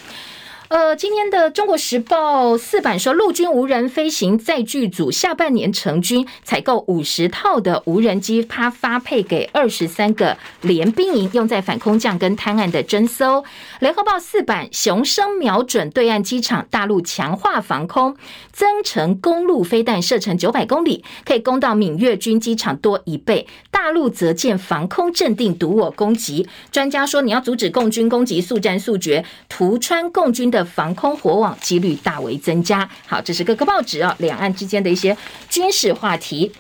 呃，今天的《中国时报》四版说，陆军无人飞行载具组下半年成军，采购五十套的无人机，它发配给二十三个联兵营，用在反空降跟滩岸的侦搜。《联合报》四版，雄声瞄准对岸机场，大陆强化防空，增程公路飞弹射程九百公里，可以攻到闽粤军机场多一倍。大陆则建防空阵地堵我攻击。专家说，你要阻止共军攻击，速战速决，突穿共军的。的防空火网几率大为增加。好，这是各个报纸啊，两岸之间的一些军事话题。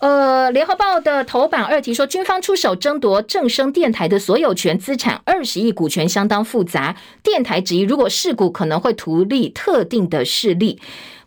呃，联合报的头版二题说，军方出手争夺正声电台的所有权资产二十亿，股权相当复杂。电台质疑，如果事故，可能会图利特定的势力。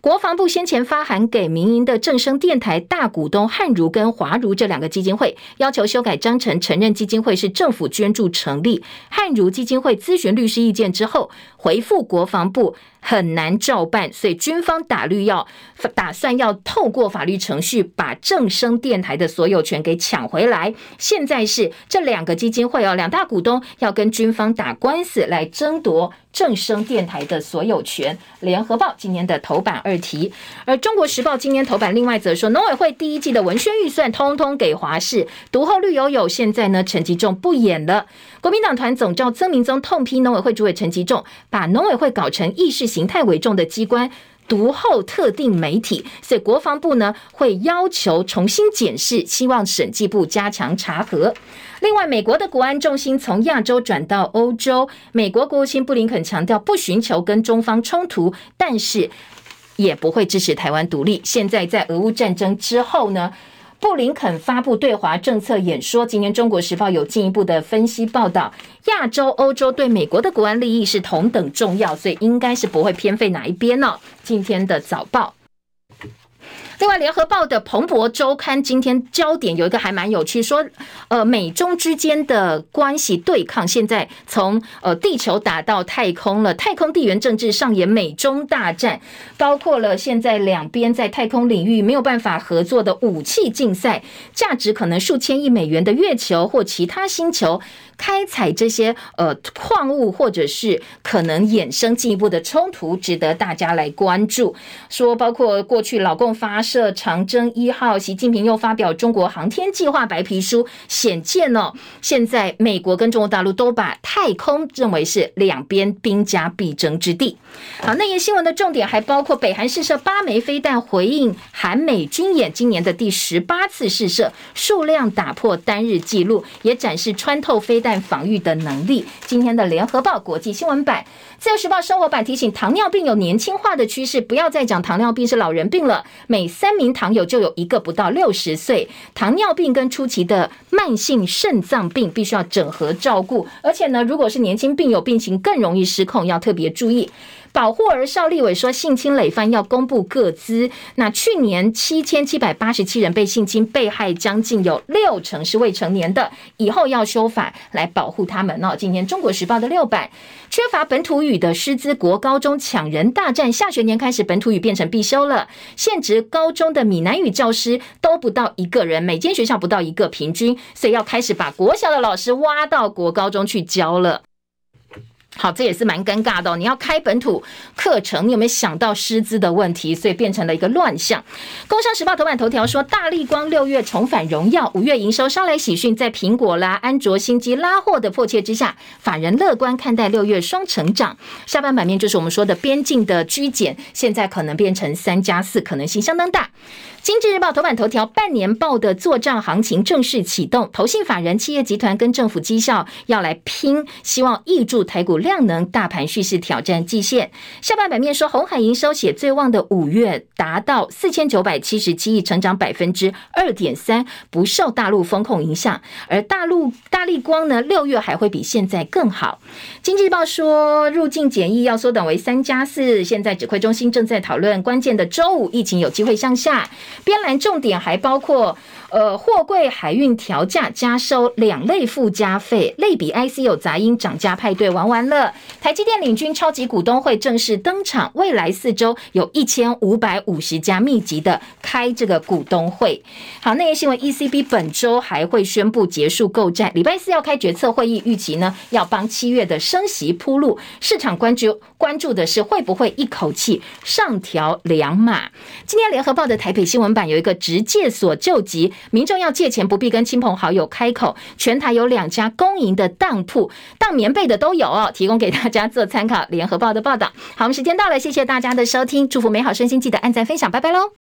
国防部先前发函给民营的正声电台大股东汉儒跟华儒这两个基金会，要求修改章程，承认基金会是政府捐助成立。汉儒基金会咨询律师意见之后，回复国防部很难照办，所以军方打律要打算要透过法律程序把正声电台的所有权给抢回来。现在是这两个基金会哦，两大股东要跟军方打官司来争夺。正声电台的所有权，联合报今年的头版二题，而中国时报今年头版另外则说，农委会第一季的文宣预算通通给华视，读后绿油油。现在呢，陈吉仲不演了。国民党团总召曾明宗痛批农委会主委陈吉仲，把农委会搞成意识形态为重的机关。读后特定媒体，所以国防部呢会要求重新检视，希望审计部加强查核。另外，美国的国安重心从亚洲转到欧洲，美国国务卿布林肯强调不寻求跟中方冲突，但是也不会支持台湾独立。现在在俄乌战争之后呢，布林肯发布对华政策演说，今天《中国时报》有进一步的分析报道，亚洲、欧洲对美国的国安利益是同等重要，所以应该是不会偏废哪一边呢？今天的早报。另外，《联合报》的彭博周刊今天焦点有一个还蛮有趣，说，呃，美中之间的关系对抗，现在从呃地球打到太空了，太空地缘政治上演美中大战，包括了现在两边在太空领域没有办法合作的武器竞赛，价值可能数千亿美元的月球或其他星球。开采这些呃矿物，或者是可能衍生进一步的冲突，值得大家来关注。说包括过去老共发射长征一号，习近平又发表中国航天计划白皮书，显见哦，现在美国跟中国大陆都把太空认为是两边兵家必争之地。好，那页新闻的重点还包括北韩试射八枚飞弹，回应韩美军演，今年的第十八次试射，数量打破单日纪录，也展示穿透飞弹。防御的能力。今天的联合报国际新闻版、自由时报生活版提醒：糖尿病有年轻化的趋势，不要再讲糖尿病是老人病了。每三名糖友就有一个不到六十岁。糖尿病跟初期的慢性肾脏病必须要整合照顾，而且呢，如果是年轻病友，病情更容易失控，要特别注意。保护儿少立委说，性侵累犯要公布个资。那去年七千七百八十七人被性侵，被害将近有六成是未成年的。以后要修法来保护他们哦。今天《中国时报》的六版，缺乏本土语的师资国高中抢人大战，下学年开始本土语变成必修了。现职高中的闽南语教师都不到一个人，每间学校不到一个平均，所以要开始把国小的老师挖到国高中去教了。好，这也是蛮尴尬的。你要开本土课程，你有没有想到师资的问题？所以变成了一个乱象。工商时报头版头条说，大力光六月重返荣耀，五月营收稍来喜讯，在苹果啦、安卓、新机拉货的迫切之下，法人乐观看待六月双成长。下半版面就是我们说的边境的居检，现在可能变成三加四，可能性相当大。经济日报头版头条，半年报的作帐行情正式启动，投信法人、企业集团跟政府绩效要来拼，希望挹注台股量能，大盘蓄势挑战季线。下半版面说，红海营收写最旺的五月达到四千九百七十七亿，成长百分之二点三，不受大陆风控影响。而大陆大立光呢，六月还会比现在更好。经济日报说，入境检疫要缩短为三加四，现在指挥中心正在讨论关键的周五，疫情有机会向下。边栏重点还包括。呃，货柜海运调价加收两类附加费，类比 IC 有杂音涨价派对玩完了。台积电领军超级股东会正式登场，未来四周有一千五百五十家密集的开这个股东会。好，那些新闻，ECB 本周还会宣布结束购债，礼拜四要开决策会议，预期呢要帮七月的升息铺路。市场关注关注的是会不会一口气上调两码。今天联合报的台北新闻版有一个职介所救急。民众要借钱不必跟亲朋好友开口，全台有两家公营的当铺，当棉被的都有哦，提供给大家做参考。联合报的报道。好，我们时间到了，谢谢大家的收听，祝福美好身心，记得按赞分享，拜拜喽。